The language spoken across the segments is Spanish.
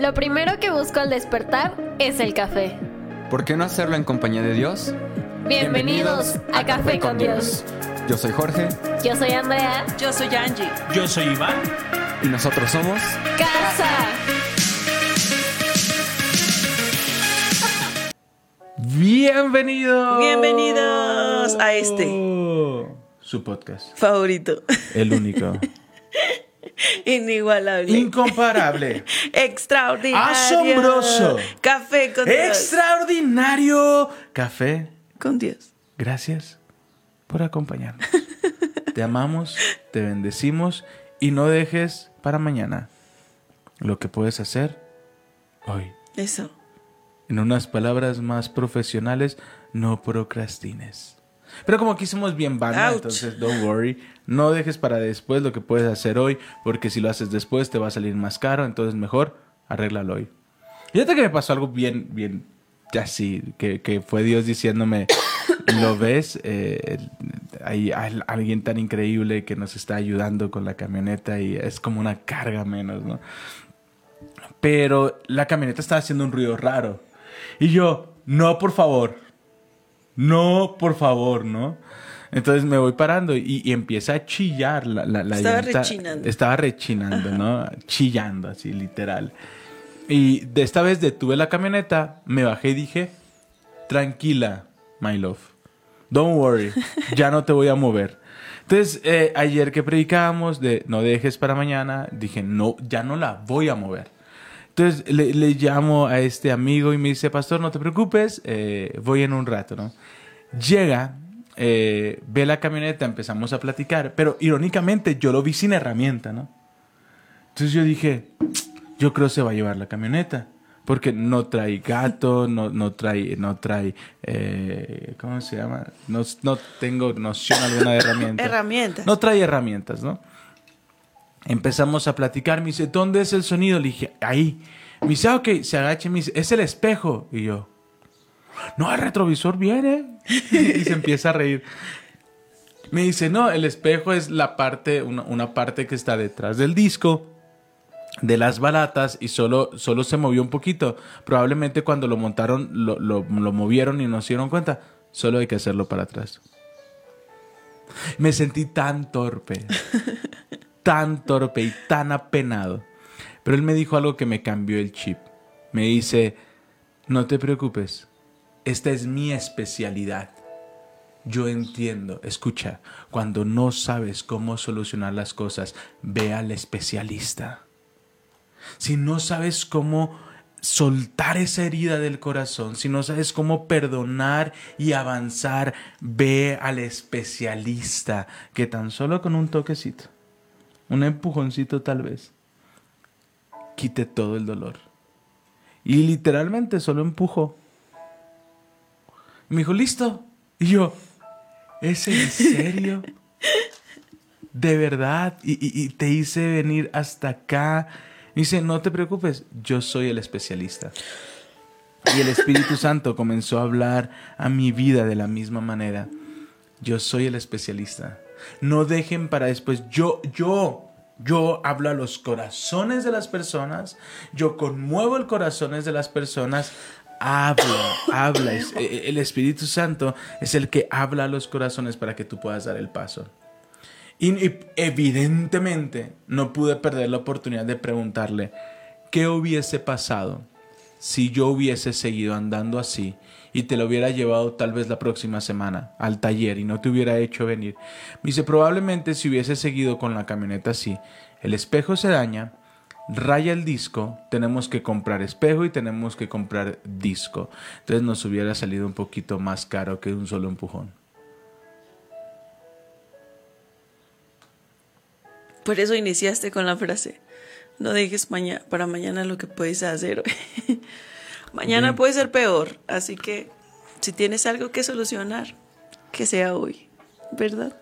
Lo primero que busco al despertar es el café. ¿Por qué no hacerlo en compañía de Dios? Bienvenidos, a, Café con Dios. Yo soy Jorge Yo soy Andrea. Yo soy Angie. Yo soy Iván. y nosotros somos... Casa. Bienvenidos. Bienvenidos a este. Su podcast. Favorito. El único. Inigualable. Incomparable. Extraordinario. Asombroso. Café con Dios. Extraordinario. Café. Con Dios. Gracias por acompañarnos. Te amamos, te bendecimos y no dejes para mañana lo que puedes hacer hoy. Eso. En unas palabras más profesionales, no procrastines. Pero como aquí somos bien banda, entonces don't worry. No dejes para después lo que puedes hacer hoy, porque si lo haces después te va a salir más caro, entonces mejor arréglalo hoy. Y ahorita que me pasó algo bien, bien, así, que, que fue Dios diciéndome, ¿lo ves? Eh, hay, hay alguien tan increíble que nos está ayudando con la camioneta y es como una carga menos, ¿no? Pero la camioneta estaba haciendo un ruido raro. Y yo, no, por favor. No, por favor, ¿no? Entonces me voy parando y, y empieza a chillar la, la, la Estaba llanta. rechinando. Estaba rechinando, ¿no? Chillando, así, literal. Y de esta vez detuve la camioneta, me bajé y dije, tranquila, my love. Don't worry, ya no te voy a mover. Entonces, eh, ayer que predicábamos de no dejes para mañana, dije, no, ya no la voy a mover. Entonces le, le llamo a este amigo y me dice, pastor, no te preocupes, eh, voy en un rato, ¿no? Llega, eh, ve la camioneta, empezamos a platicar, pero irónicamente yo lo vi sin herramienta, ¿no? Entonces yo dije, yo creo se va a llevar la camioneta. Porque no trae gato, no, no trae, no trae, eh, ¿cómo se llama? No, no tengo noción alguna de herramienta. Herramientas. No trae herramientas, ¿no? Empezamos a platicar, me dice, ¿dónde es el sonido? Le dije, ahí. Me dice, ah, ok, se agacha y me dice, es el espejo. Y yo, no, el retrovisor viene. y se empieza a reír. Me dice, no, el espejo es la parte, una, una parte que está detrás del disco de las balatas y solo, solo se movió un poquito. Probablemente cuando lo montaron, lo, lo- lo movieron y no se dieron cuenta. Solo hay que hacerlo para atrás. Me sentí tan torpe, tan torpe y tan apenado. Pero él me dijo algo que me cambió el chip. Me dice, no te preocupes, esta es mi especialidad. Yo entiendo, escucha, cuando no sabes cómo solucionar las cosas, ve al especialista. Si no sabes cómo soltar esa herida del corazón, si no sabes cómo perdonar y avanzar, ve al especialista que tan solo con un toquecito, un empujoncito tal vez, quite todo el dolor. Y literalmente solo empujó. Me dijo, listo. Y yo, ¿es en serio? ¿De verdad? Y, y- y te hice venir hasta acá. Me dice, no te preocupes, yo soy el especialista. Y el Espíritu Santo comenzó a hablar a mi vida de la misma manera. Yo soy el especialista. No dejen para después. Yo, yo, yo hablo a los corazones de las personas. Yo conmuevo el corazones de las personas. Habla, habla. Eh, El Espíritu Santo es el que habla a los corazones para que tú puedas dar el paso. Y evidentemente no pude perder la oportunidad de preguntarle qué hubiese pasado si yo hubiese seguido andando así y te lo hubiera llevado tal vez la próxima semana al taller y no te hubiera hecho venir. Me dice, probablemente si hubiese seguido con la camioneta así, el espejo se daña, raya el disco, tenemos que comprar espejo y tenemos que comprar disco. Entonces nos hubiera salido un poquito más caro que un solo empujón. Por eso iniciaste con la frase. No dejes maña- para mañana lo que puedes hacer hoy. mañana Bien. puede ser peor. Así que si tienes algo que solucionar, que sea hoy. ¿Verdad?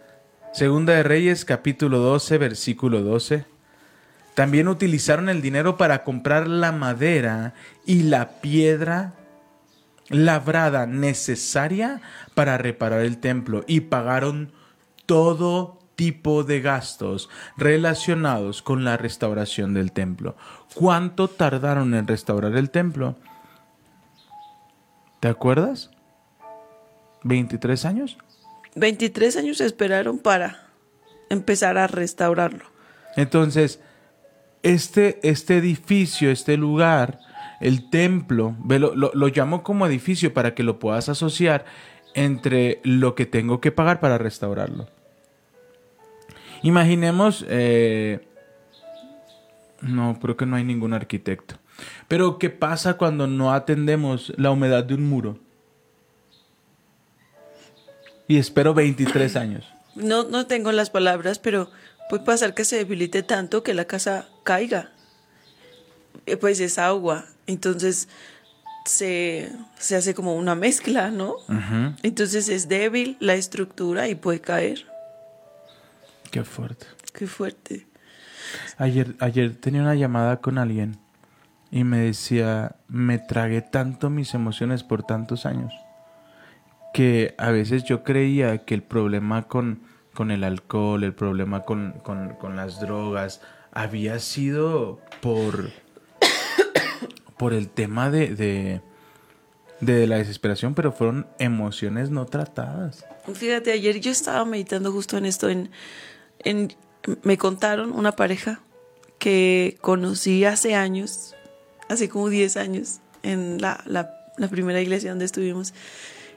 Segunda de Reyes capítulo 12 versículo 12. También utilizaron el dinero para comprar la madera y la piedra labrada necesaria para reparar el templo y pagaron todo tipo de gastos relacionados con la restauración del templo. ¿Cuánto tardaron en restaurar el templo? ¿Te acuerdas? ¿23 años? 23 años esperaron para empezar a restaurarlo. Entonces, este, este edificio, este lugar, el templo, lo, lo- lo llamo como edificio para que lo puedas asociar entre lo que tengo que pagar para restaurarlo. Imaginemos, eh, no, creo que no hay ningún arquitecto. Pero, ¿qué pasa cuando no atendemos la humedad de un muro? Y espero 23 años. No, no tengo las palabras, pero puede pasar que se debilite tanto que la casa caiga. Eh, Pues es agua, entonces se, se hace como una mezcla, ¿no? Entonces es débil la estructura y puede caer. Qué fuerte. Qué fuerte. Ayer, ayer tenía una llamada con alguien y me decía, me tragué tanto mis emociones por tantos años que a veces yo creía que el problema con, con el alcohol, el problema con, con- con las drogas, había sido por, por el tema de, de, de la desesperación, pero fueron emociones no tratadas. Fíjate, ayer yo estaba meditando justo en esto, en, en me contaron una pareja que conocí hace años, hace como 10 años, en la, la, la primera iglesia donde estuvimos,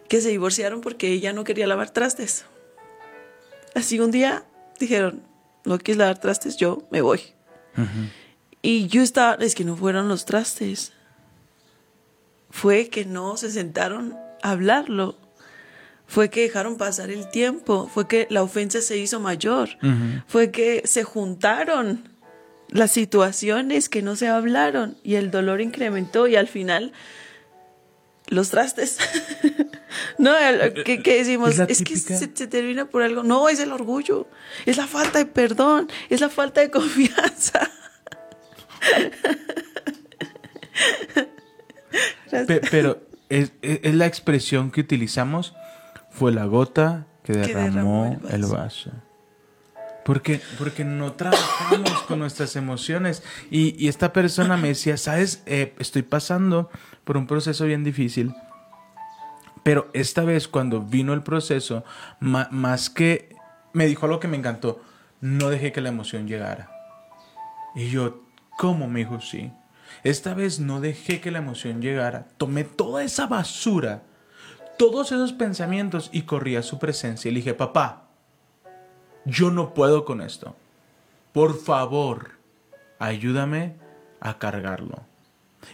que se divorciaron porque ella no quería lavar trastes. Así un día dijeron, no quieres lavar trastes, yo me voy. Y yo estaba, es que no fueron los trastes, fue que no se sentaron a hablarlo. Fue que dejaron pasar el tiempo, fue que la ofensa se hizo mayor, fue que se juntaron las situaciones que no se hablaron y el dolor incrementó y al final los trastes. no, ¿qué, qué decimos? Es que se, se termina por algo. No, es el orgullo, es la falta de perdón, es la falta de confianza. Pe- pero es, la expresión que utilizamos, fue la gota que Que derramó, el vaso. Porque, porque no trabajamos con nuestras emociones. Y, esta persona me decía, sabes, Eh, estoy pasando por un proceso bien difícil. Pero esta vez cuando vino el proceso, más que me dijo algo que me encantó, no dejé que la emoción llegara. Y yo, ¿cómo? Me dijo, sí. Esta vez no dejé que la emoción llegara. Tomé toda esa basura, todos esos pensamientos y corrí a su presencia y le dije, papá, yo no puedo con esto. Por favor, ayúdame a cargarlo.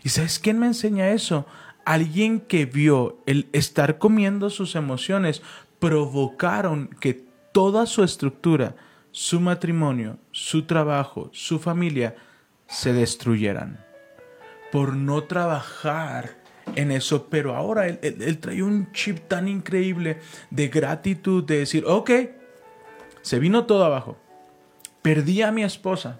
¿Y sabes quién me enseña eso? Alguien que vio el estar comiendo sus emociones provocaron que toda su estructura, su matrimonio, su trabajo, su familia se destruyeran por no trabajar en eso, pero ahora él, él- trae un chip tan increíble de gratitud, de decir, ok, se vino todo abajo, perdí a mi esposa,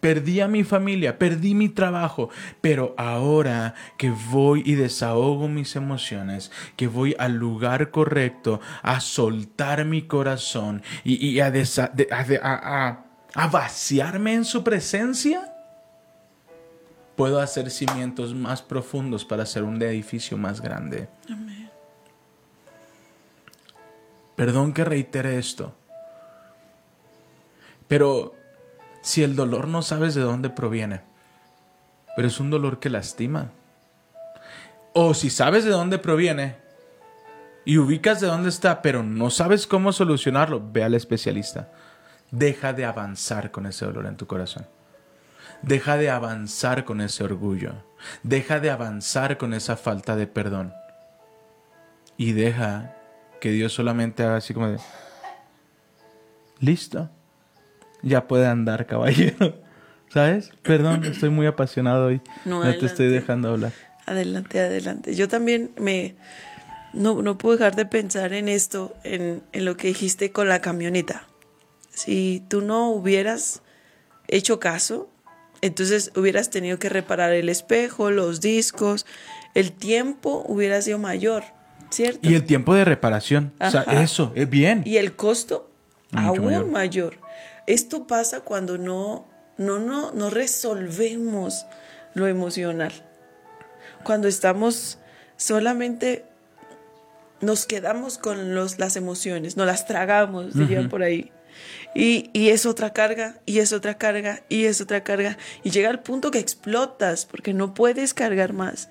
perdí a mi familia, perdí mi trabajo, pero ahora que voy y desahogo mis emociones, que voy al lugar correcto, a soltar mi corazón y, y a, desa- de- a de- a- vaciarme en su presencia, puedo hacer cimientos más profundos para hacer un edificio más grande. Perdón que reitere esto. Pero si el dolor no sabes de dónde proviene, pero es un dolor que lastima. O si sabes de dónde proviene y ubicas de dónde está, pero no sabes cómo solucionarlo, ve al especialista. Deja de avanzar con ese dolor en tu corazón. Deja de avanzar con ese orgullo. Deja de avanzar con esa falta de perdón. Y deja que Dios solamente haga así como de... Listo. Ya puede andar, caballero. ¿Sabes? Perdón, estoy muy apasionado hoy. No, No, te estoy dejando hablar. Adelante, adelante. Yo también me no, no puedo dejar de pensar en esto, en, en lo que dijiste con la camioneta. Si tú no hubieras hecho caso, entonces hubieras tenido que reparar el espejo, los discos, el tiempo hubiera sido mayor, ¿cierto? Y el tiempo de reparación. O sea, eso, es bien. Y el costo Mucho aún mayor. mayor. Esto pasa cuando no, no, no, no resolvemos lo emocional. Cuando estamos solamente nos quedamos con los, las emociones, nos las tragamos, dirían por ahí. Y, y es otra carga, y es otra carga, y es otra carga. Y llega al punto que explotas porque no puedes cargar más.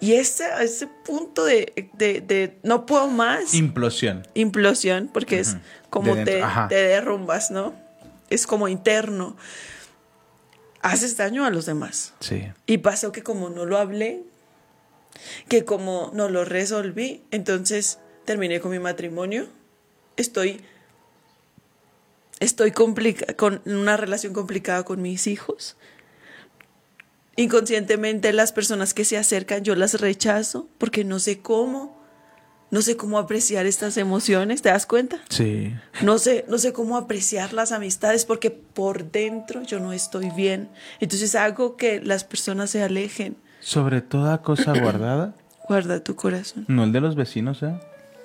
Y ese, ese punto de, de, de no puedo más, Implosión. implosión, porque es como te derrumbas, ¿no? Es como interno. Haces daño a los demás. Sí. Y pasó que como no lo hablé, que como no lo resolví, entonces terminé con mi matrimonio. Estoy estoy con una relación complicada con mis hijos. Inconscientemente las personas que se acercan yo las rechazo porque no sé cómo no sé cómo apreciar estas emociones, ¿te das cuenta? Sí. No sé, no sé cómo apreciar las amistades porque por dentro yo no estoy bien. Entonces hago que las personas se alejen. Sobre toda cosa guardada, Guarda tu corazón. no el de los vecinos, ¿eh?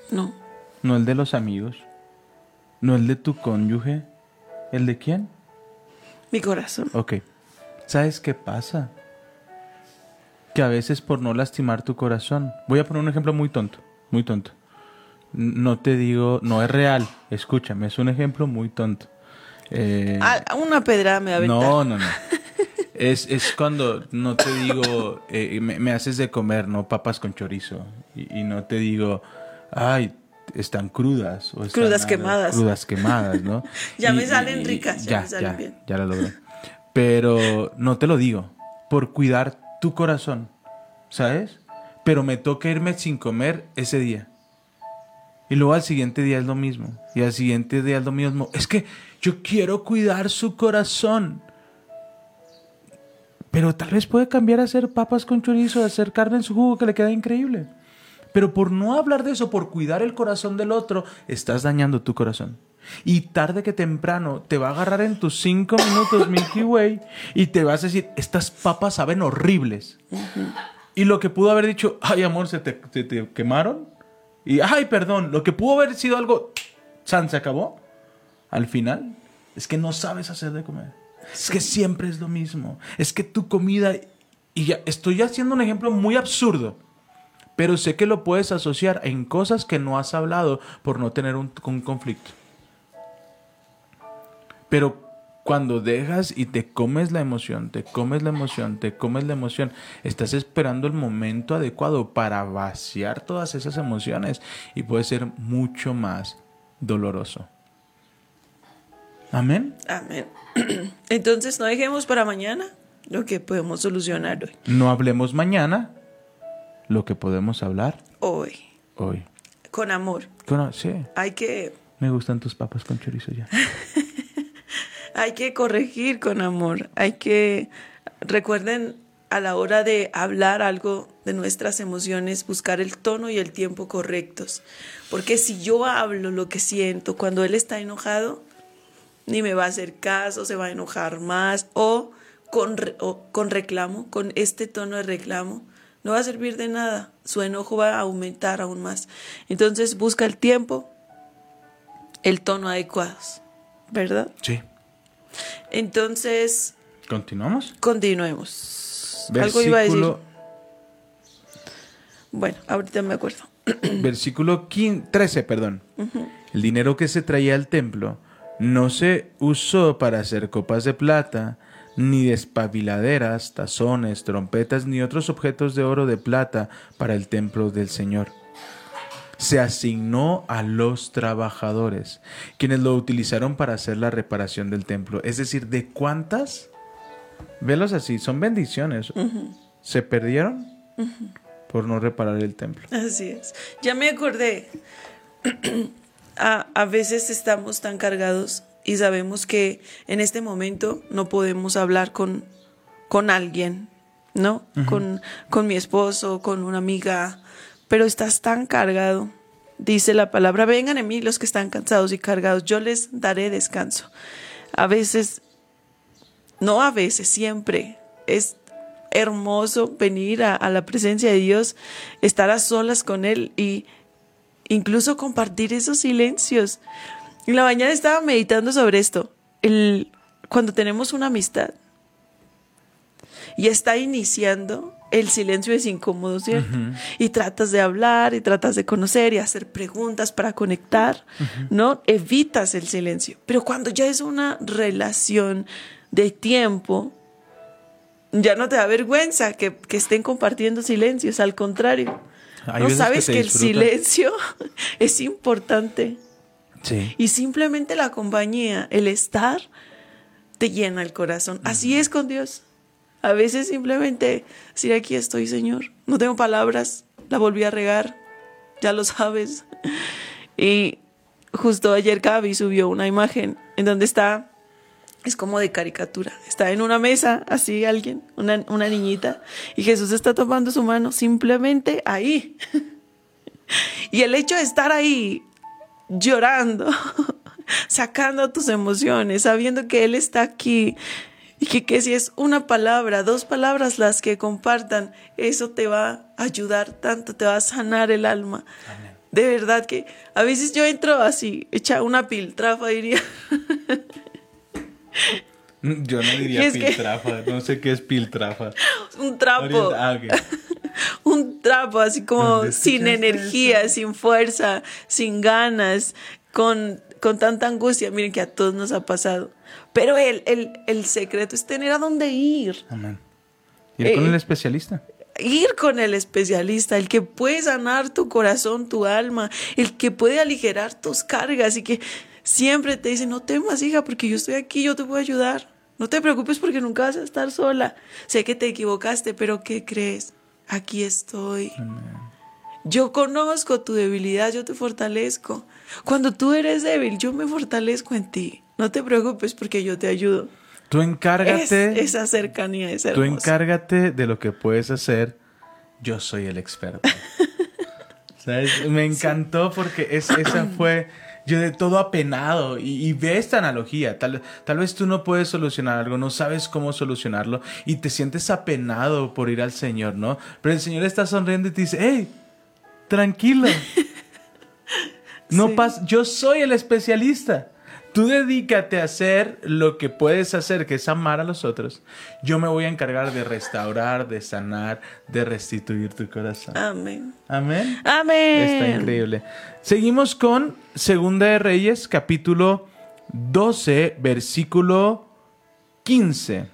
No. No el de los amigos. No el de tu cónyuge. ¿El de quién? Mi corazón. Ok. ¿Sabes qué pasa? Que a veces por no lastimar tu corazón. Voy a poner un ejemplo muy tonto. Muy tonto. No te digo, no es real. Escúchame, es un ejemplo muy tonto. Eh, Ah, una pedrada me va a aventar. no, no, no. Es, es cuando no te digo, eh, me, me haces de comer, ¿no? Papas con chorizo. Y, y no te digo, ay, están crudas. O están Crudas quemadas. Crudas quemadas, ¿no? Ya Y- me salen ricas, ya me salen bien. Ya lo logré. Pero no te lo digo, por cuidar tu corazón, ¿sabes? Pero me toca irme sin comer ese día. Y luego al siguiente día es lo mismo. Y al siguiente día es lo mismo. Es que yo quiero cuidar su corazón. Pero tal vez puede cambiar a hacer papas con chorizo, a hacer carne en su jugo que le queda increíble. Pero por no hablar de eso, por cuidar el corazón del otro, estás dañando tu corazón. Y tarde que temprano te va a agarrar en tus cinco minutos Milky Way y te vas a decir, estas papas saben horribles. Y lo que pudo haber dicho, ay amor, se te, se te quemaron. Y ay, perdón, lo que pudo haber sido algo, san, se acabó. Al final, es que no sabes hacer de comer. Es que siempre es lo mismo. Es que tu comida, y ya estoy haciendo un ejemplo muy absurdo, pero sé que lo puedes asociar en cosas que no has hablado por no tener un, un conflicto. Pero cuando dejas y te comes la emoción, te comes la emoción, te comes la emoción, estás esperando el momento adecuado para vaciar todas esas emociones y puede ser mucho más doloroso. Amén. Amén. Entonces no dejemos para mañana lo que podemos solucionar hoy. No hablemos mañana lo que podemos hablar Hoy. hoy. Con amor. Sí, Hay que, me gustan tus papas con chorizo ya. hay que corregir con amor. Hay que, recuerden, a la hora de hablar algo de nuestras emociones, buscar el tono y el tiempo correctos. Porque si yo hablo lo que siento cuando él está enojado, ni me va a hacer caso, se va a enojar más o con, con reclamo, con este tono de reclamo, no va a servir de nada. Su enojo va a aumentar aún más. Entonces busca el tiempo, el tono adecuados, ¿verdad? Sí. Entonces, ¿Continuamos? continuemos. Algo iba a decir. Versículo, Bueno, ahorita me acuerdo. versículo 15 13, perdón. El dinero que se traía al templo no se usó para hacer copas de plata, ni despabiladeras, tazones, trompetas, ni otros objetos de oro de plata para el templo del Señor. Se asignó a los trabajadores, quienes lo utilizaron para hacer la reparación del templo. Es decir, ¿de cuántas? Velos así, son bendiciones. ¿Se perdieron? Por no reparar el templo. Así es. Ya me acordé. a, a veces estamos tan cargados y sabemos que en este momento no podemos hablar con, con alguien, ¿no? con, con mi esposo, con una amiga, pero estás tan cargado. Dice la palabra, vengan a mí los que están cansados y cargados, yo les daré descanso. A veces, no a veces, siempre es hermoso venir a, la presencia de Dios, estar a solas con Él y incluso compartir esos silencios. En la mañana estaba meditando sobre esto. El, cuando tenemos una amistad y está iniciando, el silencio es incómodo, ¿cierto? Y tratas de hablar y tratas de conocer y hacer preguntas para conectar, ¿no? Evitas el silencio. Pero cuando ya es una relación de tiempo, ya no te da vergüenza que, que estén compartiendo silencios, al contrario. Hay no sabes que, el silencio es importante. Sí. Y simplemente la compañía, el estar, te llena el corazón. Así es con Dios. A veces simplemente decir aquí estoy, Señor. No tengo palabras, la volví a regar, ya lo sabes. Y justo ayer Gaby subió una imagen en donde está, es como de caricatura, está en una mesa, así alguien, una, una niñita, y Jesús está tomando su mano simplemente ahí. Y el hecho de estar ahí llorando, sacando tus emociones, sabiendo que Él está aquí y que, que si es una palabra, dos palabras las que compartan, eso te va a ayudar tanto, te va a sanar el alma. De verdad que a veces yo entro así, hecha una piltrafa, diría. Yo no diría que- piltrafa, no sé qué es piltrafa. un trapo. Ah, un trapo así como ¿Dónde sin energía, sin fuerza, sin ganas, con, con tanta angustia. Miren que a todos nos ha pasado. Pero el, el, el secreto es tener a dónde ir. Amén. Ir con Eh, el especialista. Ir con el especialista, el que puede sanar tu corazón, tu alma, el que puede aligerar tus cargas y que siempre te dice, no temas, hija, porque yo estoy aquí, yo te voy a ayudar. No te preocupes porque nunca vas a estar sola. Sé que te equivocaste, pero ¿qué crees? Aquí estoy. Yo conozco tu debilidad, yo te fortalezco. Cuando tú eres débil, yo me fortalezco en ti. No te preocupes porque yo te ayudo. Tú Es, encárgate, esa cercanía es tú hermosa. encárgate de lo que puedes hacer. Yo soy el experto. ¿Sabes? Me encantó porque es, esa fue yo de todo apenado y, y ve esta analogía. Tal, tal vez tú no puedes solucionar algo, no sabes cómo solucionarlo y te sientes apenado por ir al Señor, ¿no? Pero el Señor está sonriendo y te dice, hey, tranquilo. No Sí. pas yo soy el especialista. Tú dedícate a hacer lo que puedes hacer, que es amar a los otros. Yo me voy a encargar de restaurar, de sanar, de restituir tu corazón. Amén. Amén. Amén. Está increíble. Seguimos con Segunda de Reyes, capítulo 12, versículo 15.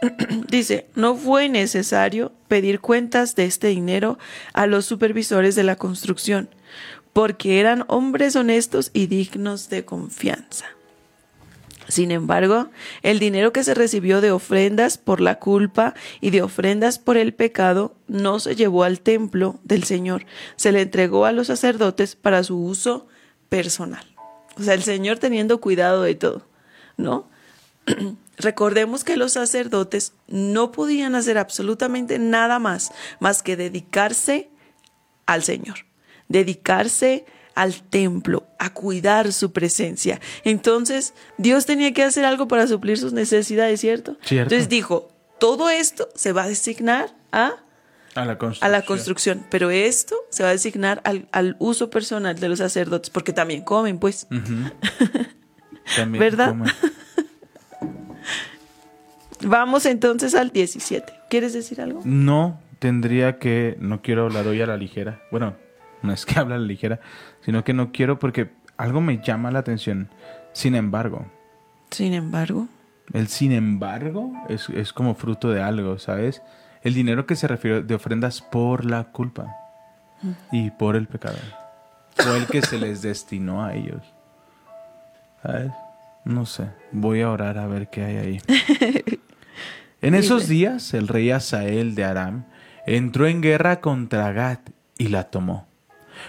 Dice, no fue necesario pedir cuentas de este dinero a los supervisores de la construcción, porque eran hombres honestos y dignos de confianza. Sin embargo, el dinero que se recibió de ofrendas por la culpa y de ofrendas por el pecado no se llevó al templo del Señor, se le entregó a los sacerdotes para su uso personal. O sea, el Señor teniendo cuidado de todo, ¿no? Recordemos que los sacerdotes no podían hacer absolutamente nada más más que dedicarse al Señor, dedicarse al templo, a cuidar su presencia. Entonces, Dios tenía que hacer algo para suplir sus necesidades, ¿cierto? Cierto. Entonces dijo, todo esto se va a designar a, A la construcción. a la construcción, pero esto se va a designar al, al uso personal de los sacerdotes, porque también comen, pues. También ¿Verdad? como- Vamos entonces al 17. ¿Quieres decir algo? No tendría que, no quiero hablar hoy a la ligera. Bueno, no es que hable a la ligera, sino que no quiero porque algo me llama la atención. Sin embargo, Sin embargo, el sin embargo es, es como fruto de algo, ¿sabes? El dinero que se refiere de ofrendas por la culpa y por el pecado. Fue el que se les destinó a ellos. ¿Sabes? No sé. Voy a orar a ver qué hay ahí. En esos días, el rey Asael de Aram entró en guerra contra Gat y la tomó.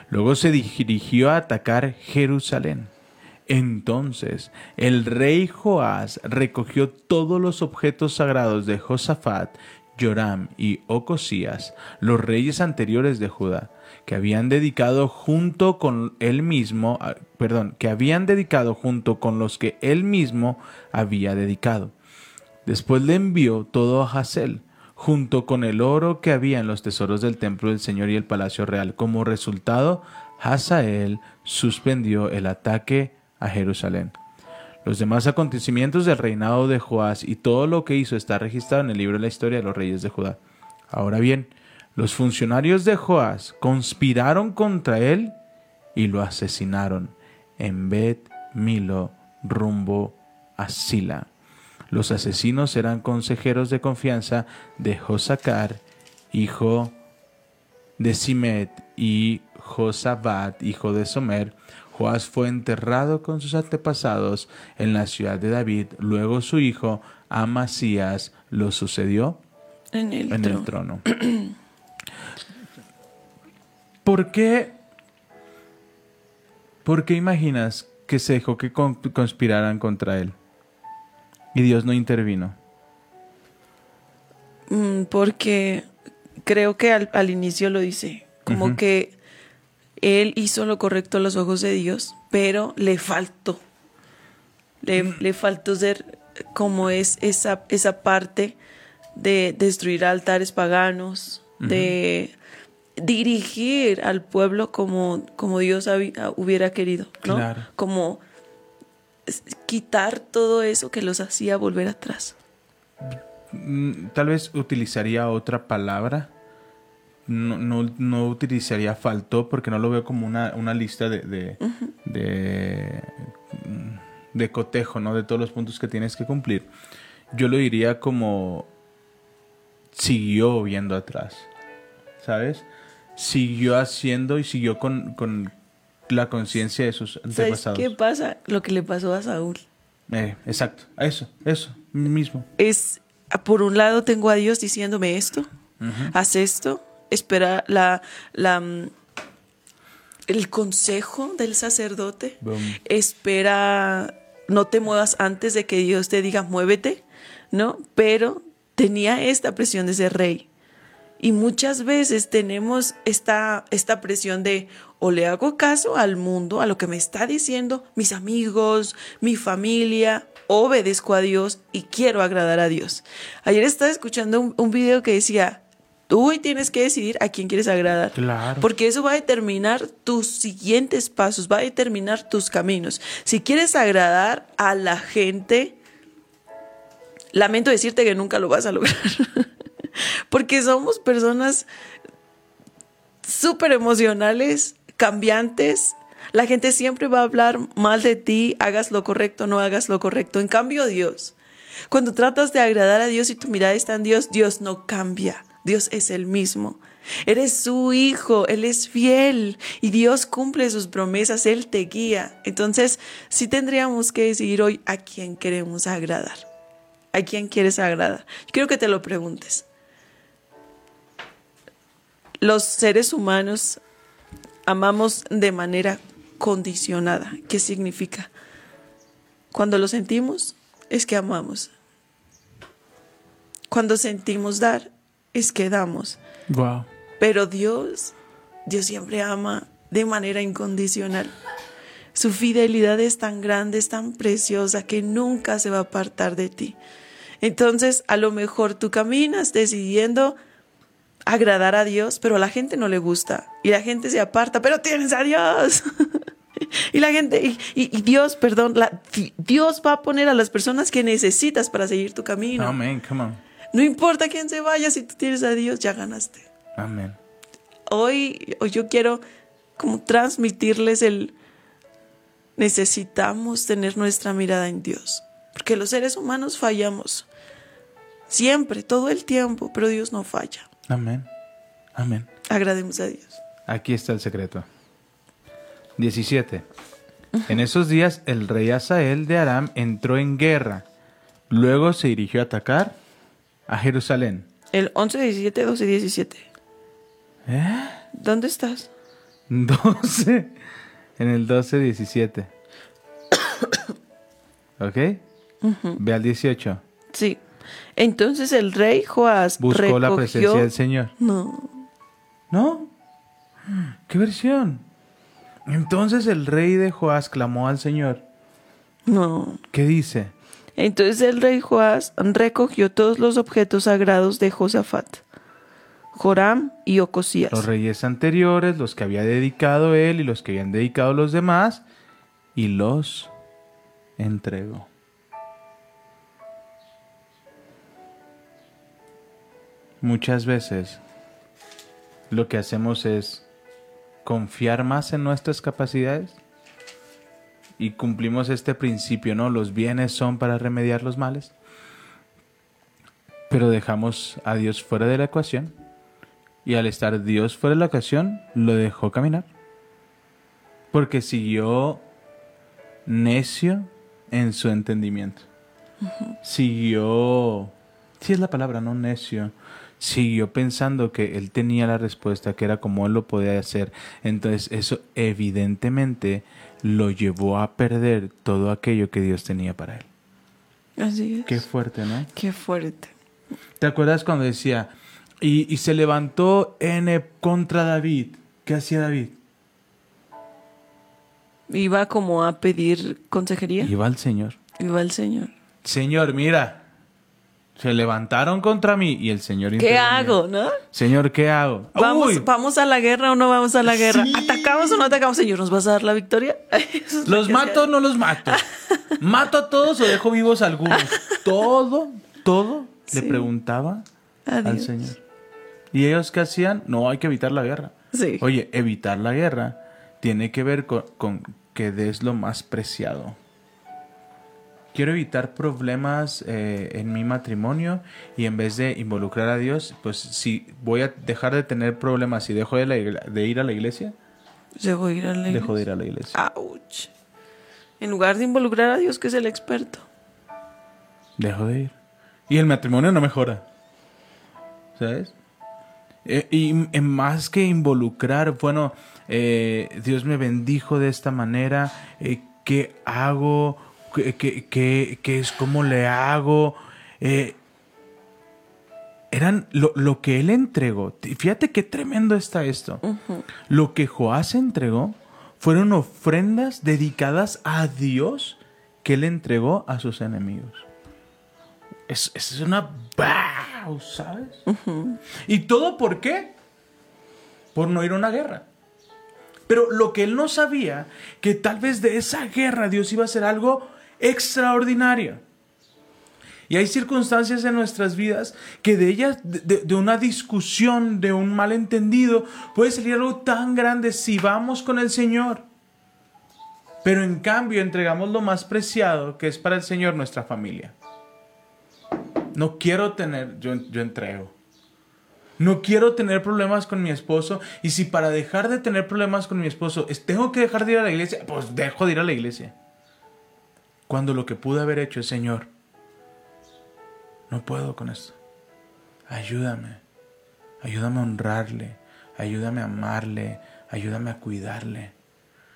Luego se dirigió a atacar Jerusalén. Entonces el rey Joás recogió todos los objetos sagrados de Josafat, Joram y Ocosías, los reyes anteriores de Judá, que habían dedicado junto con él mismo, ah, perdón, que habían dedicado junto con los que él mismo había dedicado. Después le envió todo a Hazel, junto con el oro que había en los tesoros del templo del Señor y el palacio real. Como resultado, Hazael suspendió el ataque a Jerusalén. Los demás acontecimientos del reinado de Joás y todo lo que hizo está registrado en el libro de la historia de los reyes de Judá. Ahora bien, los funcionarios de Joás conspiraron contra él y lo asesinaron en Bet Milo rumbo a Sila. Los asesinos eran consejeros de confianza de Josacar, hijo de Simet, y Josabat, hijo de Somer. Joás fue enterrado con sus antepasados en la ciudad de David. Luego su hijo Amasías lo sucedió En el, en el trono. trono. ¿Por qué? ¿Por qué imaginas que se dejó que con- conspiraran contra él? Y Dios no intervino. Mm, porque creo que al, al inicio lo dice, como que él hizo lo correcto a los ojos de Dios, pero le faltó. Le, le faltó ser como es esa, esa parte de destruir altares paganos, de dirigir al pueblo como, como Dios hubiera querido, ¿no? Claro. Como quitar todo eso que los hacía volver atrás. Mm, Tal vez utilizaría otra palabra. No, no, no utilizaría faltó porque no lo veo como una, una lista de, de, de, de cotejo, ¿no? De todos los puntos que tienes que cumplir. Yo lo diría como siguió viendo atrás, ¿sabes? Siguió haciendo y siguió con, con la conciencia de sus ¿Sabes antepasados. qué pasa? Lo que le pasó a Saúl. Eh, exacto, eso, eso mismo. Es, por un lado tengo a Dios diciéndome esto, haz esto, espera la, la, mm, el consejo del sacerdote, Boom. espera, no te muevas antes de que Dios te diga muévete, ¿no? Pero tenía esta presión de ser rey. Y muchas veces tenemos esta, esta presión de o le hago caso al mundo, a lo que me está diciendo mis amigos, mi familia, obedezco a Dios y quiero agradar a Dios. Ayer estaba escuchando un, un video que decía, tú hoy tienes que decidir a quién quieres agradar. Claro. Porque eso va a determinar tus siguientes pasos, va a determinar tus caminos. Si quieres agradar a la gente, lamento decirte que nunca lo vas a lograr. Porque somos personas súper emocionales, cambiantes. La gente siempre va a hablar mal de ti, hagas lo correcto, no hagas lo correcto. En cambio, Dios, cuando tratas de agradar a Dios y tu mirada está en Dios, Dios no cambia. Dios es el mismo. Eres su hijo, Él es fiel y Dios cumple sus promesas, Él te guía. Entonces, sí tendríamos que decidir hoy a quién queremos agradar. ¿A quién quieres agradar? Quiero que te lo preguntes. Los seres humanos amamos de manera condicionada. ¿Qué significa? Cuando lo sentimos, es que amamos. Cuando sentimos dar, es que damos. Wow. Pero Dios, Dios siempre ama de manera incondicional. Su fidelidad es tan grande, es tan preciosa que nunca se va a apartar de ti. Entonces, a lo mejor tú caminas decidiendo agradar a Dios, pero a la gente no le gusta y la gente se aparta, pero tienes a Dios. y la gente, y, y- y Dios, perdón, la- Dios va a poner a las personas que necesitas para seguir tu camino. Amén, come on. No importa quién se vaya, si tú tienes a Dios, ya ganaste Amén. hoy, hoy yo quiero como transmitirles el necesitamos tener nuestra mirada en Dios, porque los seres humanos fallamos siempre, todo el tiempo, pero Dios no falla. Amén. Amén. Agrademos a Dios. Aquí está el secreto. 17. En esos días el rey Asael de Aram entró en guerra. Luego se dirigió a atacar a Jerusalén. El 11, 17, 12, 17. ¿Eh? ¿Dónde estás? 12. En el 12, 17. ¿Ok? Ve al 18. Sí. Entonces el rey Joás Buscó la presencia del Señor. No. ¿No? ¿Qué versión? Entonces el rey de Joás clamó al Señor. No. ¿Qué dice? Entonces el rey Joás recogió todos los objetos sagrados de Josafat, Joram y Ocosías. Los reyes anteriores, los que había dedicado él y los que habían dedicado los demás, y los entregó. Muchas veces lo que hacemos es confiar más en nuestras capacidades y cumplimos este principio, ¿no? Los bienes son para remediar los males. Pero dejamos a Dios fuera de la ecuación y al estar Dios fuera de la ecuación lo dejó caminar. Porque siguió necio en su entendimiento. Siguió, sí es la palabra, no necio, siguió pensando que él tenía la respuesta, que era como él lo podía hacer. Entonces eso evidentemente lo llevó a perder todo aquello que Dios tenía para él. Así es. Qué fuerte, ¿no? Qué fuerte. ¿Te acuerdas cuando decía, y, y se levantó N contra David? ¿Qué hacía David? Iba como a pedir consejería. Iba al Señor. Iba el Señor. Señor, mira, se levantaron contra mí y el Señor ¿Qué hago, no? Señor, ¿qué hago? ¿Vamos, Uy, ¿Vamos a la guerra o no vamos a la guerra? Sí. ¿Atacamos o no atacamos? Señor, ¿nos vas a dar la victoria? Es ¿Los mato o no los mato? ¿Mato a todos o dejo vivos a algunos? Todo, todo le preguntaba al. Señor. ¿Y ellos qué hacían? No, hay que evitar la guerra. Sí. Oye, evitar la guerra tiene que ver con, con que des lo más preciado. Quiero evitar problemas eh, en mi matrimonio y en vez de involucrar a Dios, pues si voy a dejar de tener problemas y dejo de, la de ir a la iglesia, Dejo de ir a la dejo de iglesia. ir a la iglesia. Ouch. En lugar de involucrar a Dios, que es el experto. Dejo de ir. Y el matrimonio no mejora. ¿Sabes? Eh, y en más que involucrar, bueno, eh, Dios me bendijo de esta manera, eh, ¿qué hago? ¿Qué, qué- qué- qué es? ¿Cómo le hago? Eh, eran lo, lo que él entregó. Fíjate qué tremendo está esto. Lo que Joás entregó fueron ofrendas dedicadas a Dios que él entregó a sus enemigos. Es, es una... ¡Wow! ¿Sabes? ¿Y todo por qué? Por no ir a una guerra. Pero lo que él no sabía, que tal vez de esa guerra Dios iba a hacer algo extraordinario. Y hay circunstancias en nuestras vidas que de ellas, de, de- una discusión, de un malentendido, puede salir algo tan grande si vamos con el Señor. Pero en cambio entregamos lo más preciado que es para el Señor nuestra familia. No quiero tener, yo, yo entrego. No quiero tener problemas con mi esposo. Y si para dejar de tener problemas con mi esposo es- tengo que dejar de ir a la iglesia, pues dejo de ir a la iglesia. Cuando lo que pude haber hecho es, Señor, no puedo con esto. Ayúdame. Ayúdame a honrarle. Ayúdame a amarle. Ayúdame a cuidarle.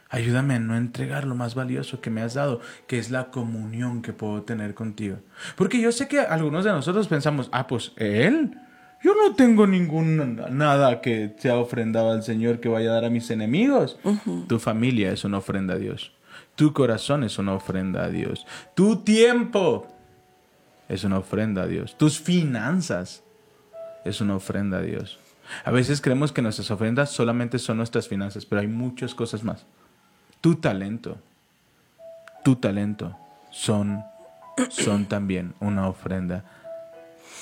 Ayúdame a no entregar lo más valioso que me has dado, que es la comunión que puedo tener contigo. Porque yo sé que algunos de nosotros pensamos, ah, pues él. Yo no tengo ningún nada que sea ofrendado al Señor que vaya a dar a mis enemigos. Tu familia es una ofrenda a Dios. Tu corazón es una ofrenda a Dios. Tu tiempo es una ofrenda a Dios. Tus finanzas es una ofrenda a Dios. A veces creemos que nuestras ofrendas solamente son nuestras finanzas, pero hay muchas cosas más. Tu talento, tu talento son, son también una ofrenda.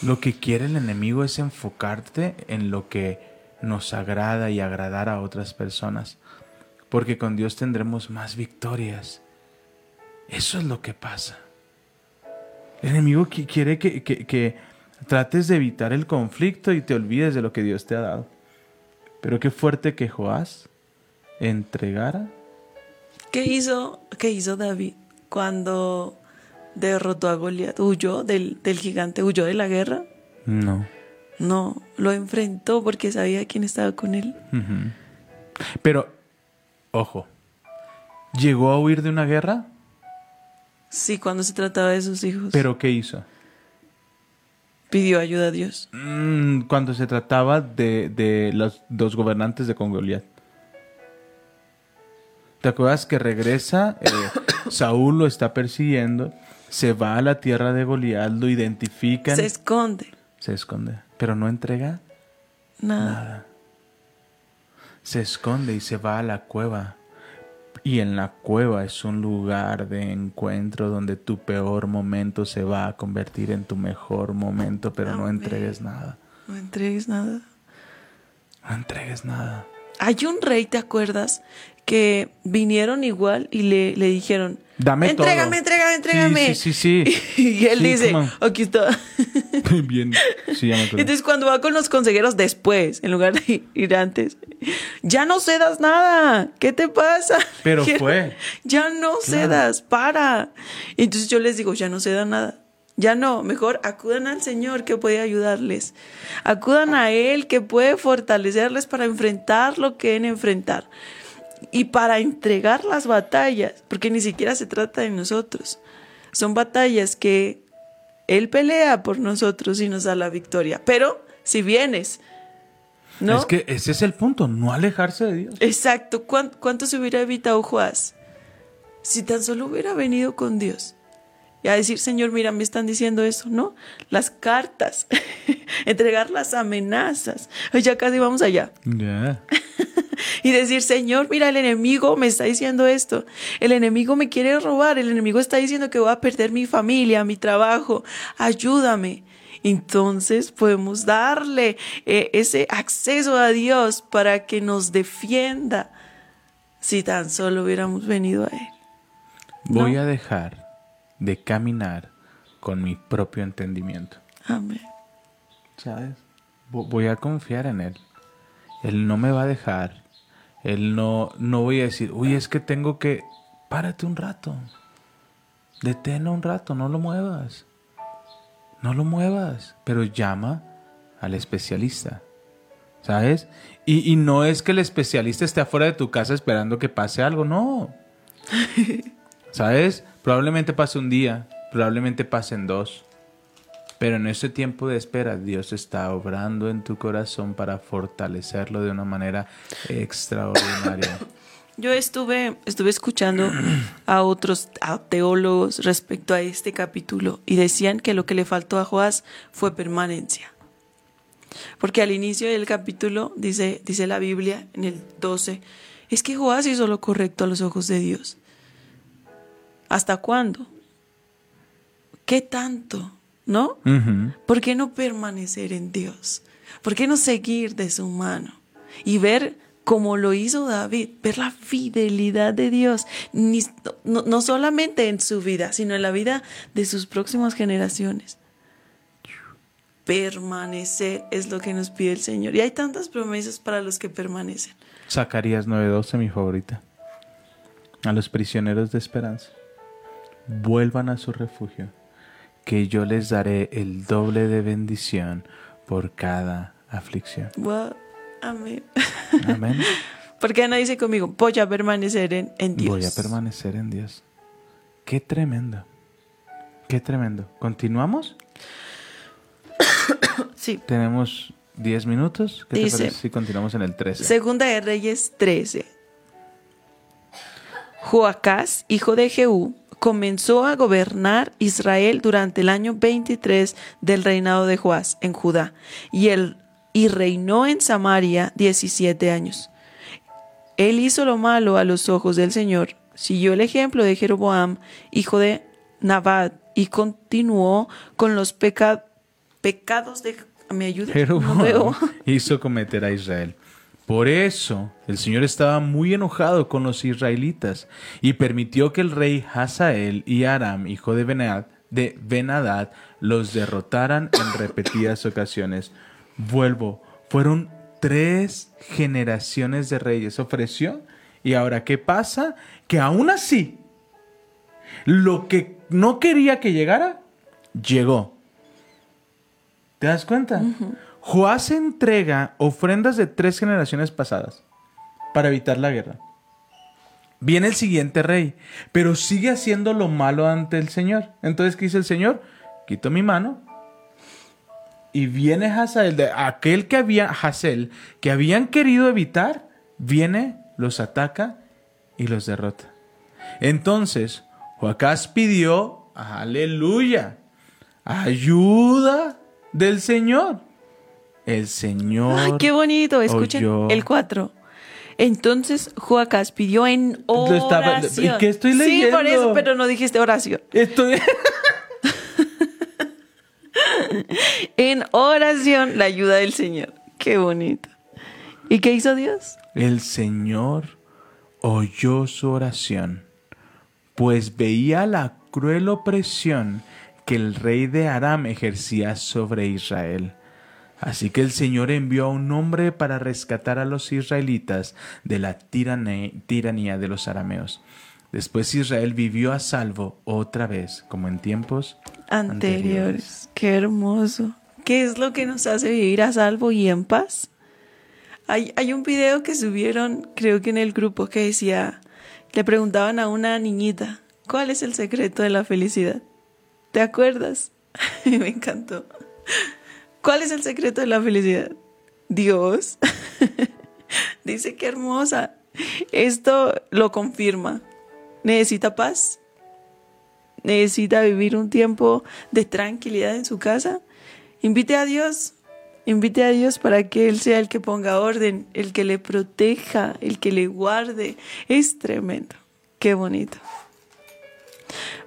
Lo que quiere el enemigo es enfocarte en lo que nos agrada y agradar a otras personas, porque con Dios tendremos más victorias. Eso es lo que pasa. El enemigo qui- quiere que, que- que trates de evitar el conflicto y te olvides de lo que Dios te ha dado. Pero qué fuerte que Joás entregara. ¿Qué hizo, qué hizo David cuando derrotó a Goliat? ¿Huyó del, del gigante? ¿Huyó de la guerra? No. No, lo enfrentó porque sabía quién estaba con él. Pero, ojo, ¿llegó a huir de una guerra? Sí, cuando se trataba de sus hijos. ¿Pero qué hizo? pidió ayuda a Dios. Mm, cuando se trataba de, de los dos gobernantes de con Goliat. ¿Te acuerdas que regresa? eh, Saúl lo está persiguiendo. Se va a la tierra de Goliat, lo identifican. Se esconde. se esconde. Pero no entrega Nada. nada. Se esconde y se va a la cueva. Y en la cueva es un lugar de encuentro donde tu peor momento se va a convertir en tu mejor momento, pero no entregues nada. No entregues nada. No entregues nada. Hay un rey, ¿te acuerdas? Que vinieron igual y le, le dijeron, Dame entrégame, todo. entrégame, entrégame. Sí, sí, sí. Y él Sí, dice, aquí está. sí. Bien. Sí, ya me acuerdo. Entonces cuando va con los consejeros después, en lugar de ir antes, ya no cedas nada. ¿Qué te pasa? Pero Quiero- fue. Ya no cedas, para. Y entonces yo les digo, ya no cedan nada. Ya no, mejor acudan al Señor que puede ayudarles. Acudan a Él que puede fortalecerles para enfrentar lo que deben enfrentar. Y para entregar las batallas, porque ni siquiera se trata de nosotros. Son batallas que Él pelea por nosotros y nos da la victoria. Pero si vienes, ¿no? Es que ese es el punto, no alejarse de Dios. Exacto. ¿Cuán- ¿Cuánto se hubiera evitado Joás si tan solo hubiera venido con Dios? Y a decir, Señor, mira, me están diciendo eso, ¿no? Las cartas, entregar las amenazas. Ya casi vamos allá. Ya. Y decir, Señor, mira, el enemigo me está diciendo esto. El enemigo me quiere robar. El enemigo está diciendo que voy a perder mi familia, mi trabajo. Ayúdame. Entonces podemos darle eh, ese acceso a Dios para que nos defienda. Si tan solo hubiéramos venido a Él. Voy a dejar de caminar con mi propio entendimiento. Amén. ¿Sabes? Vo- Voy a confiar en Él. Él no me va a dejar. Él no, no voy a decir, uy, es que tengo que... Párate un rato. Deténlo un rato, no lo muevas. No lo muevas, pero llama al especialista. ¿Sabes? Y, y no es que el especialista esté afuera de tu casa esperando que pase algo, no. ¿Sabes? Probablemente pase un día, probablemente pasen dos. Pero en ese tiempo de espera, Dios está obrando en tu corazón para fortalecerlo de una manera extraordinaria. Yo estuve, estuve escuchando a otros a teólogos respecto a este capítulo y decían que lo que le faltó a Joás fue permanencia. Porque al inicio del capítulo dice, dice la Biblia en el 12, es que Joás hizo lo correcto a los ojos de Dios. ¿Hasta cuándo? ¿Qué tanto? ¿No? ¿Por qué no permanecer en Dios? ¿Por qué no seguir de su mano? Y ver como lo hizo David, ver la fidelidad de Dios, ni- no, no solamente en su vida, sino en la vida de sus próximas generaciones. Permanecer es lo que nos pide el Señor. Y hay tantas promesas para los que permanecen. Zacarías 9:12, mi favorita. A los prisioneros de esperanza. Vuelvan a su refugio, que yo les daré el doble de bendición por cada aflicción. Wow, amén. Amén. ¿Por qué no dice conmigo? Voy a permanecer en, en Dios. Voy a permanecer en Dios. Qué tremendo. Qué tremendo. ¿Continuamos? Sí. Tenemos 10 minutos. ¿Qué Dice- te parece si continuamos en el 13? Segunda de Reyes 13. Joacás, hijo de Jehú, comenzó a gobernar Israel durante el año 23 del reinado de Joás en Judá, y, él, y reinó en Samaria 17 años. Él hizo lo malo a los ojos del Señor, siguió el ejemplo de Jeroboam, hijo de Nabat, y continuó con los peca- pecados de... ¿Me ayuda? Jeroboam No hizo cometer a Israel. Por eso el Señor estaba muy enojado con los israelitas y permitió que el rey Hazael y Aram, hijo de Benad, Benadad, los derrotaran en repetidas ocasiones. Vuelvo, fueron tres generaciones de reyes. Ofreció. Y ahora, ¿qué pasa? Que aún así, lo que no quería que llegara, llegó. ¿Te das cuenta? Joás entrega ofrendas de tres generaciones pasadas para evitar la guerra. Viene el siguiente rey, pero sigue haciendo lo malo ante el Señor. Entonces, ¿qué dice el Señor? Quito mi mano. Y viene Hazael, de aquel que había, Hazael, que habían querido evitar, viene, los ataca y los derrota. Entonces, Joacás pidió, aleluya, ayuda del Señor. El Señor. Ay, qué bonito. Escuchen oyó. el 4. Entonces Joacás pidió en oración. ¿y qué estoy Sí, por leyendo? eso, pero no dijiste oración. Estoy... En oración la ayuda del Señor. Qué bonito. ¿Y qué hizo Dios? El Señor oyó su oración, pues veía la cruel opresión que el rey de Aram ejercía sobre Israel. Así que el Señor envió a un hombre para rescatar a los israelitas de la tiranía de los arameos. Después Israel vivió a salvo otra vez, como en tiempos Anteriores. Qué hermoso. ¿Qué es lo que nos hace vivir a salvo y en paz? Hay, hay un video que subieron, creo que en el grupo, que decía, le preguntaban a una niñita, ¿cuál es el secreto de la felicidad? ¿Te acuerdas? Me encantó. ¿Cuál es el secreto de la felicidad? Dios. Dice que hermosa. Esto lo confirma. ¿Necesita paz? necesita vivir un tiempo de tranquilidad en su casa, invite a Dios, invite a Dios para que Él sea el que ponga orden, el que le proteja, el que le guarde. Es tremendo. Qué bonito.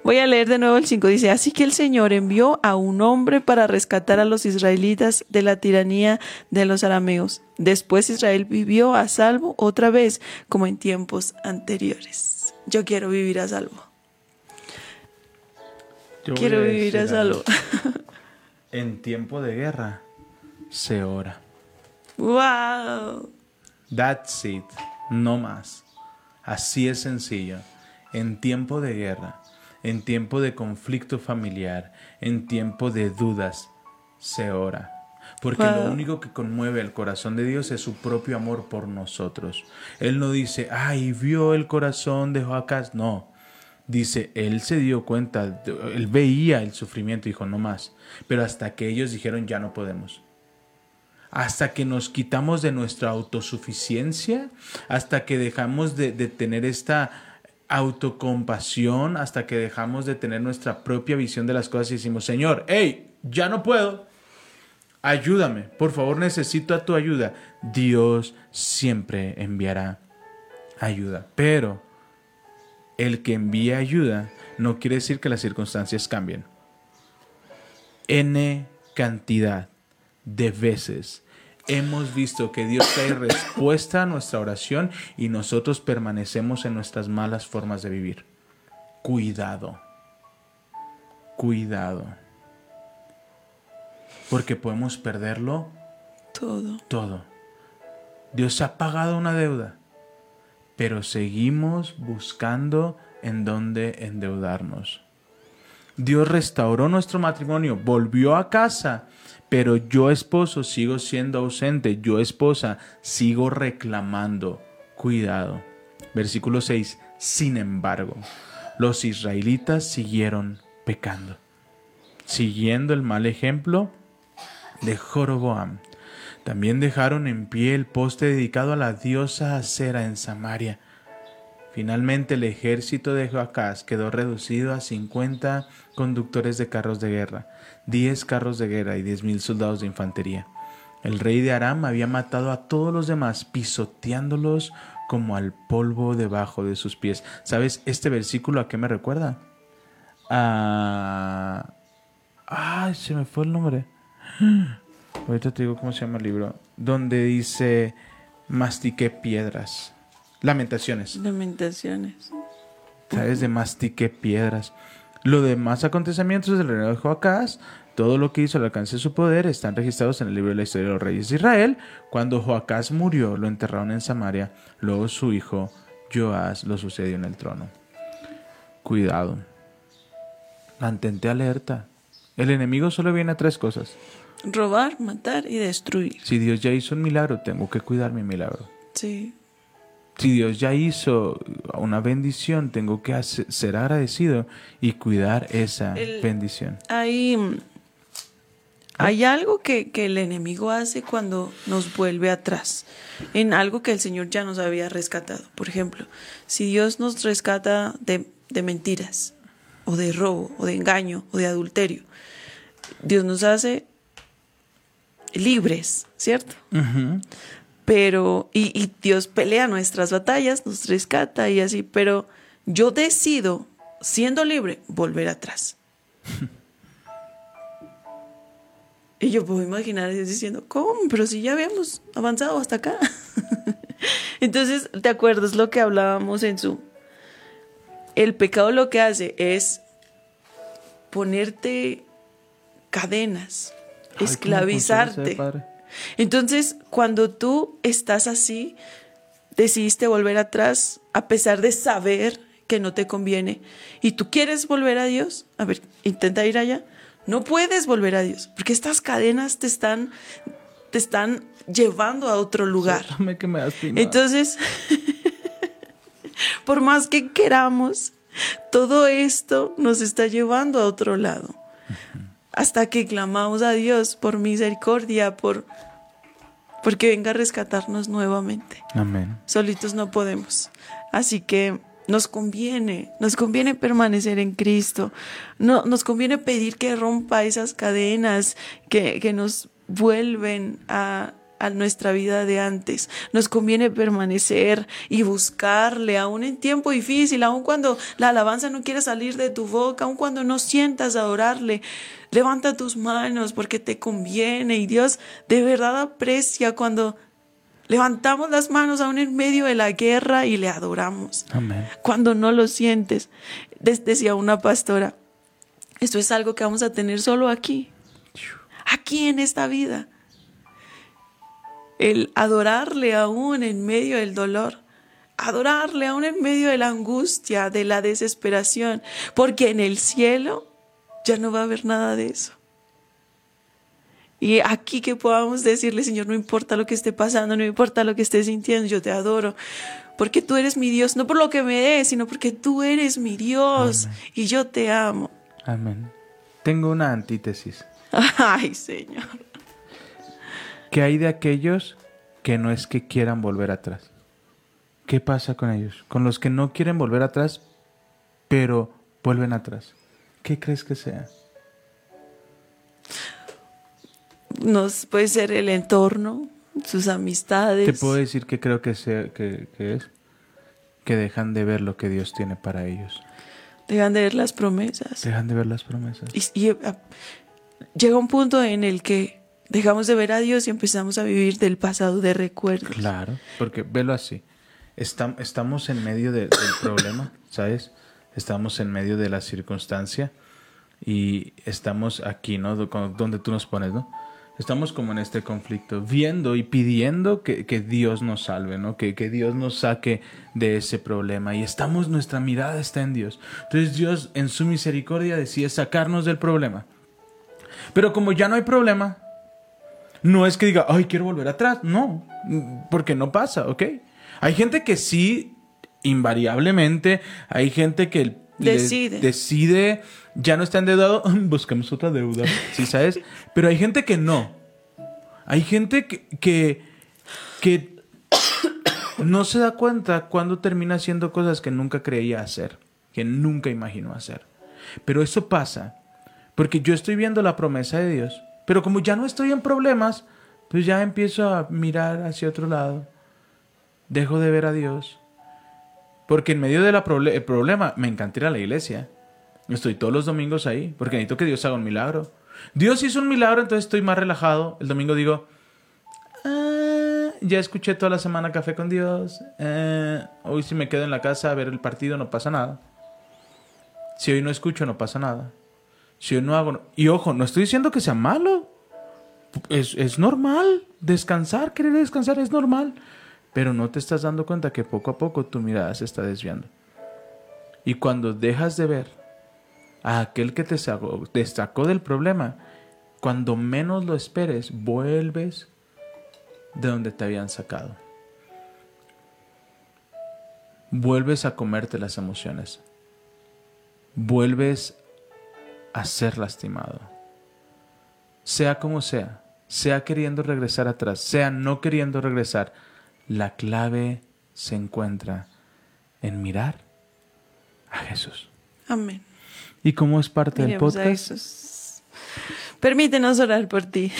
Voy a leer de nuevo el 5. Dice, así que el Señor envió a un hombre para rescatar a los israelitas de la tiranía de los arameos. Después Israel vivió a salvo otra vez, como en tiempos anteriores. Yo quiero vivir a salvo. Yo Quiero a vivir a salvo. En tiempo de guerra se ora. ¡Wow! That's it. No más. Así es sencillo. En tiempo de guerra, en tiempo de conflicto familiar, en tiempo de dudas, se ora. Porque Wow. lo único que conmueve el corazón de Dios es su propio amor por nosotros. Él no dice, ay, vio el corazón de Joacás. No. Dice, él se dio cuenta, él veía el sufrimiento dijo, no más. Pero hasta que ellos dijeron, ya no podemos hasta que nos quitamos de nuestra autosuficiencia, hasta que dejamos de, de tener esta autocompasión, hasta que dejamos de tener nuestra propia visión de las cosas y decimos, Señor, hey, ya no puedo, ayúdame, por favor necesito a tu ayuda. Dios siempre enviará ayuda, pero el que envía ayuda no quiere decir que las circunstancias cambien. N cantidad de veces hemos visto que Dios trae respuesta a nuestra oración y nosotros permanecemos en nuestras malas formas de vivir. Cuidado. Cuidado. Porque podemos perderlo Todo. todo. Dios ha pagado una deuda, pero seguimos buscando en dónde endeudarnos. Dios restauró nuestro matrimonio, volvió a casa, pero yo esposo sigo siendo ausente, yo esposa sigo reclamando. Cuidado. Versículo 6. Sin embargo, los israelitas siguieron pecando, siguiendo el mal ejemplo de Joroboam. También dejaron en pie el poste dedicado a la diosa Acera en Samaria. Finalmente el ejército de Joacás quedó reducido a 50 conductores de carros de guerra, 10 carros de guerra y 10.000 soldados de infantería. El rey de Aram había matado a todos los demás, pisoteándolos como al polvo debajo de sus pies. ¿Sabes este versículo a qué me recuerda? A... Ay, se me fue el nombre. Ahorita te digo cómo se llama el libro. Donde dice, mastiqué piedras. Lamentaciones. Lamentaciones. ¿Sabes? De mastiqué piedras. Los demás acontecimientos del reino de Joacás, todo lo que hizo al alcance de su poder, están registrados en el libro de la historia de los reyes de Israel. Cuando Joacás murió, lo enterraron en Samaria. Luego su hijo Joás lo sucedió en el trono. Cuidado. Mantente alerta. El enemigo solo viene a tres cosas. Robar, matar y destruir. Si Dios ya hizo un milagro, tengo que cuidar mi milagro. Sí. Si Dios ya hizo una bendición, tengo que hacer- ser agradecido y cuidar esa El- bendición. Hay, mm, hay algo que, que el enemigo hace cuando nos vuelve atrás, en algo que el Señor ya nos había rescatado. Por ejemplo, si Dios nos rescata de, de mentiras, o de robo, o de engaño, o de adulterio, Dios nos hace libres, ¿cierto? Pero, y, y Dios pelea nuestras batallas, nos rescata y así, pero yo decido, siendo libre, volver atrás. Y yo puedo imaginar diciendo, ¿cómo? Pero si ya habíamos avanzado hasta acá. Entonces, ¿te acuerdas lo que hablábamos en su... El pecado lo que hace es ponerte cadenas, Ay, ¿cómo funciona esclavizarte. Entonces, cuando tú estás así, decidiste volver atrás a pesar de saber que no te conviene y tú quieres volver a Dios, a ver, intenta ir allá. No puedes volver a Dios porque estas cadenas te están te están llevando a otro lugar. Que me. Entonces, por más que queramos, todo esto nos está llevando a otro lado. Hasta que clamamos a Dios por misericordia, por porque venga a rescatarnos nuevamente. Amén. Solitos no podemos. Así que nos conviene, nos conviene permanecer en Cristo. No, nos conviene pedir que rompa esas cadenas que, que nos vuelven a, a nuestra vida de antes. Nos conviene permanecer y buscarle, aún en tiempo difícil, aun cuando la alabanza no quiere salir de tu boca, aun cuando no sientas adorarle. Levanta tus manos porque te conviene y Dios de verdad aprecia cuando levantamos las manos aún en medio de la guerra y le adoramos. Amén. Cuando no lo sientes, decía una pastora, esto es algo que vamos a tener solo aquí, aquí en esta vida. El adorarle aún en medio del dolor, adorarle aún en medio de la angustia, de la desesperación, porque en el cielo ya no va a haber nada de eso. Y aquí que podamos decirle, Señor, no importa lo que esté pasando, no importa lo que esté sintiendo, yo te adoro, porque tú eres mi Dios, no por lo que me des, sino porque tú eres mi Dios y yo te amo. Amén. Tengo una antítesis. Ay, Señor. ¿Qué hay de aquellos que no es que quieran volver atrás? ¿Qué pasa con ellos? Con los que no quieren volver atrás, pero vuelven atrás. ¿Qué crees que sea? Nos puede ser el entorno, sus amistades. Te puedo decir que creo que, sea, que, que es que dejan de ver lo que Dios tiene para ellos. Dejan de ver las promesas. Dejan de ver las promesas. Y, y, ah, llega un punto en el que dejamos de ver a Dios y empezamos a vivir del pasado de recuerdos. Claro, porque velo así. Estam- estamos en medio de- del problema, ¿sabes? Estamos en medio de la circunstancia y estamos aquí, ¿no? Con- Donde tú nos pones, ¿no? Estamos como en este conflicto, viendo y pidiendo que, que Dios nos salve, ¿no? Que, que Dios nos saque de ese problema. Y estamos, nuestra mirada está en Dios. Entonces Dios en su misericordia decide sacarnos del problema. Pero como ya no hay problema, no es que diga, ay, quiero volver atrás. No, porque no pasa, ¿ok? Hay gente que sí, invariablemente, hay gente que Decide. decide, ya no está endeudado, buscamos otra deuda, ¿sí sabes? Pero hay gente que no. Hay gente que, que, que no se da cuenta cuando termina haciendo cosas que nunca creía hacer, que nunca imaginó hacer. Pero eso pasa porque yo estoy viendo la promesa de Dios, pero como ya no estoy en problemas, pues ya empiezo a mirar hacia otro lado. Dejo de ver a Dios. Porque en medio del problema me encanta ir a la iglesia. Estoy todos los domingos ahí, porque necesito que Dios haga un milagro. Dios hizo un milagro, entonces estoy más relajado. El domingo digo, "Ah, ya escuché toda la semana café con Dios. Eh, hoy si me quedo en la casa a ver el partido no pasa nada. Si hoy no escucho no pasa nada. Si hoy no hago... Y ojo, no estoy diciendo que sea malo. Es, es normal descansar, querer descansar es normal. Pero no te estás dando cuenta que poco a poco tu mirada se está desviando. Y cuando dejas de ver a aquel que te sacó, te sacó del problema, cuando menos lo esperes, vuelves de donde te habían sacado. Vuelves a comerte las emociones. Vuelves a ser lastimado. Sea como sea, sea queriendo regresar atrás, sea no queriendo regresar, la clave se encuentra en mirar a Jesús. Amén. ¿Y cómo es parte del Miremos podcast? Jesús. Permítenos orar por ti.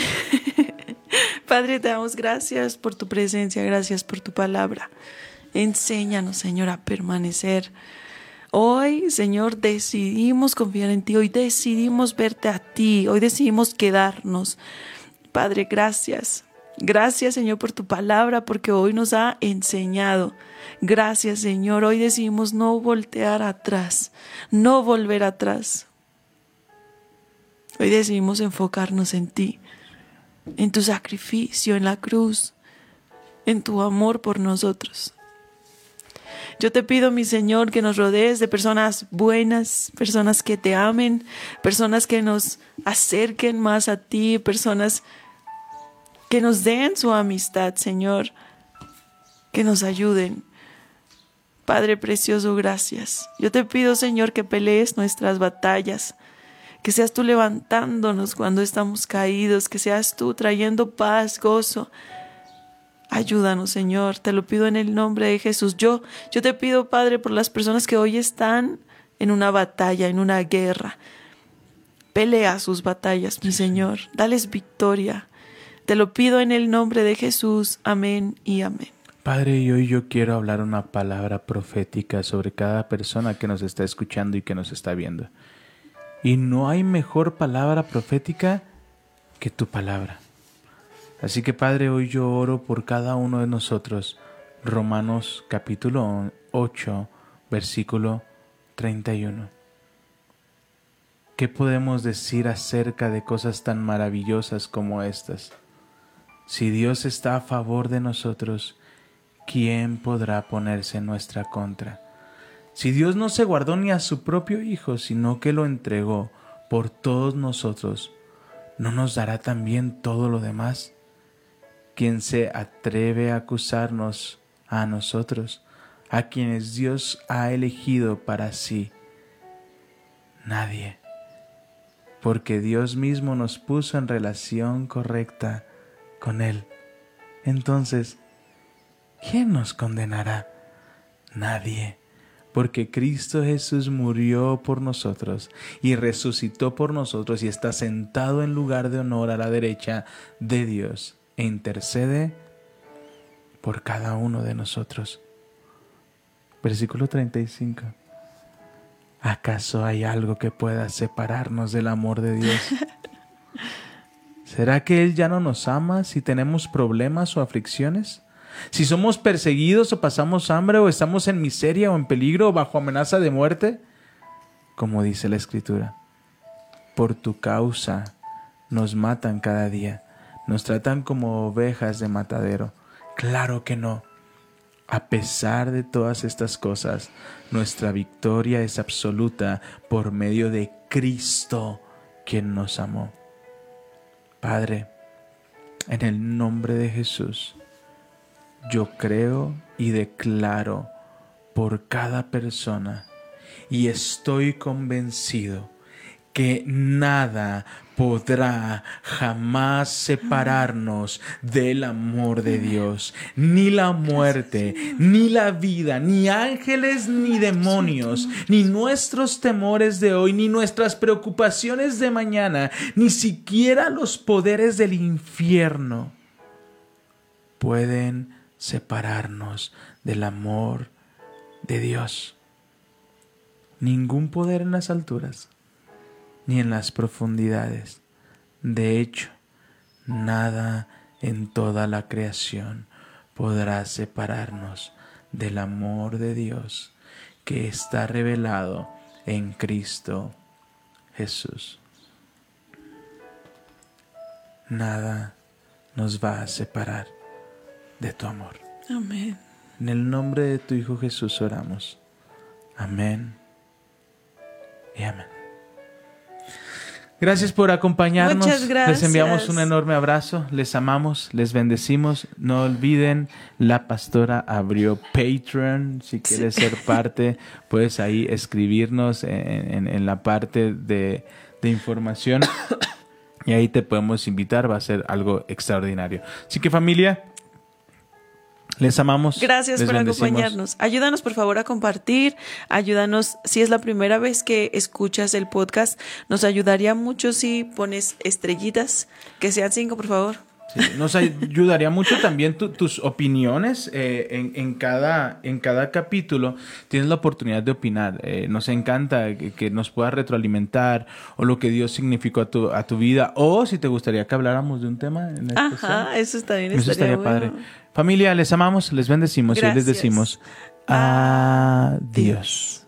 Padre, te damos gracias por tu presencia, gracias por tu palabra. Enséñanos, Señor, a permanecer. Hoy, Señor, decidimos confiar en ti, hoy decidimos verte a ti, hoy decidimos quedarnos. Padre, gracias. Gracias, Señor, por tu palabra, porque hoy nos ha enseñado. Gracias, Señor. Hoy decidimos no voltear atrás, no volver atrás. Hoy decidimos enfocarnos en ti, en tu sacrificio, en la cruz, en tu amor por nosotros. Yo te pido, mi Señor, que nos rodees de personas buenas, personas que te amen, personas que nos acerquen más a ti, personas que nos den su amistad, Señor, que nos ayuden. Padre precioso, gracias. Yo te pido, Señor, que pelees nuestras batallas, que seas tú levantándonos cuando estamos caídos, que seas tú trayendo paz, gozo. Ayúdanos, Señor, te lo pido en el nombre de Jesús. Yo, yo te pido, Padre, por las personas que hoy están en una batalla, en una guerra. Pelea sus batallas, mi Señor. Dales victoria. Te lo pido en el nombre de Jesús. Amén y amén. Padre, y hoy yo quiero hablar una palabra profética sobre cada persona que nos está escuchando y que nos está viendo. Y no hay mejor palabra profética que tu palabra. Así que Padre, hoy yo oro por cada uno de nosotros. Romanos capítulo 8, versículo 31. ¿Qué podemos decir acerca de cosas tan maravillosas como estas? Si Dios está a favor de nosotros, ¿quién podrá ponerse en nuestra contra? Si Dios no se guardó ni a su propio Hijo, sino que lo entregó por todos nosotros, ¿no nos dará también todo lo demás? ¿Quién se atreve a acusarnos a nosotros, a quienes Dios ha elegido para sí? Nadie, porque Dios mismo nos puso en relación correcta con Él. Entonces, ¿quién nos condenará? Nadie, porque Cristo Jesús murió por nosotros y resucitó por nosotros y está sentado en lugar de honor a la derecha de Dios e intercede por cada uno de nosotros. Versículo 35. ¿Acaso hay algo que pueda separarnos del amor de Dios? ¿Será que Él ya no nos ama si tenemos problemas o aflicciones? Si somos perseguidos o pasamos hambre o estamos en miseria o en peligro o bajo amenaza de muerte, como dice la Escritura, por tu causa nos matan cada día, nos tratan como ovejas de matadero. Claro que no. A pesar de todas estas cosas, nuestra victoria es absoluta por medio de Cristo, quien nos amó. Padre, en el nombre de Jesús, yo creo y declaro por cada persona y estoy convencido que nada podrá jamás separarnos del amor de Dios. Ni la muerte, ni la vida, ni ángeles, ni demonios, ni nuestros temores de hoy, ni nuestras preocupaciones de mañana, ni siquiera los poderes del infierno pueden separarnos del amor de Dios. Ningún poder en las alturas ni en las profundidades. De hecho, nada en toda la creación podrá separarnos del amor de Dios que está revelado en Cristo Jesús. Nada nos va a separar de tu amor. Amén. En el nombre de tu Hijo Jesús oramos. Amén y amén. Gracias por acompañarnos. Muchas gracias. Les enviamos un enorme abrazo. Les amamos, les bendecimos. No olviden, la pastora abrió Patreon. Si quieres ser parte, puedes ahí escribirnos en, en la parte de, de información. Y ahí te podemos invitar. Va a ser algo extraordinario. Así que familia, les amamos. Gracias les por bendecimos. acompañarnos. Ayúdanos por favor a compartir. Ayúdanos si es la primera vez que escuchas el podcast. Nos ayudaría mucho si pones estrellitas, que sean cinco por favor. Sí, nos ayudaría mucho también tu- tus opiniones eh, en, en cada, en cada capítulo. Tienes la oportunidad de opinar. Eh, nos encanta que, que nos puedas retroalimentar o lo que Dios significó a tu, a tu vida. O si te gustaría que habláramos de un tema en. Ajá, eso está bien. Eso estaría padre. bueno. Familia, les amamos, les bendecimos y les decimos adiós. adiós.